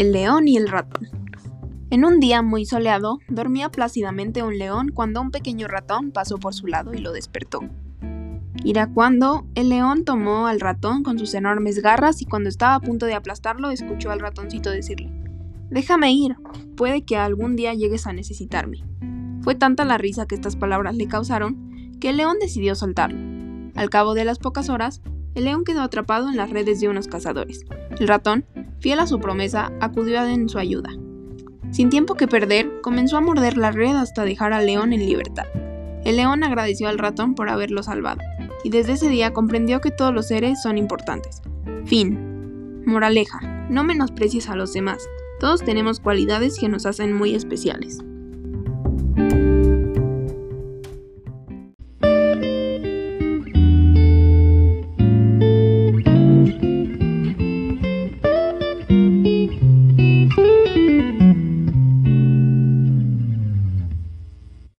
El león y el ratón. En un día muy soleado, dormía plácidamente un león cuando un pequeño ratón pasó por su lado y lo despertó. cuando el león tomó al ratón con sus enormes garras y cuando estaba a punto de aplastarlo, escuchó al ratoncito decirle, Déjame ir, puede que algún día llegues a necesitarme. Fue tanta la risa que estas palabras le causaron que el león decidió soltarlo. Al cabo de las pocas horas, el león quedó atrapado en las redes de unos cazadores. El ratón, fiel a su promesa, acudió en su ayuda. Sin tiempo que perder, comenzó a morder la red hasta dejar al león en libertad. El león agradeció al ratón por haberlo salvado, y desde ese día comprendió que todos los seres son importantes. Fin. Moraleja. No menosprecies a los demás. Todos tenemos cualidades que nos hacen muy especiales.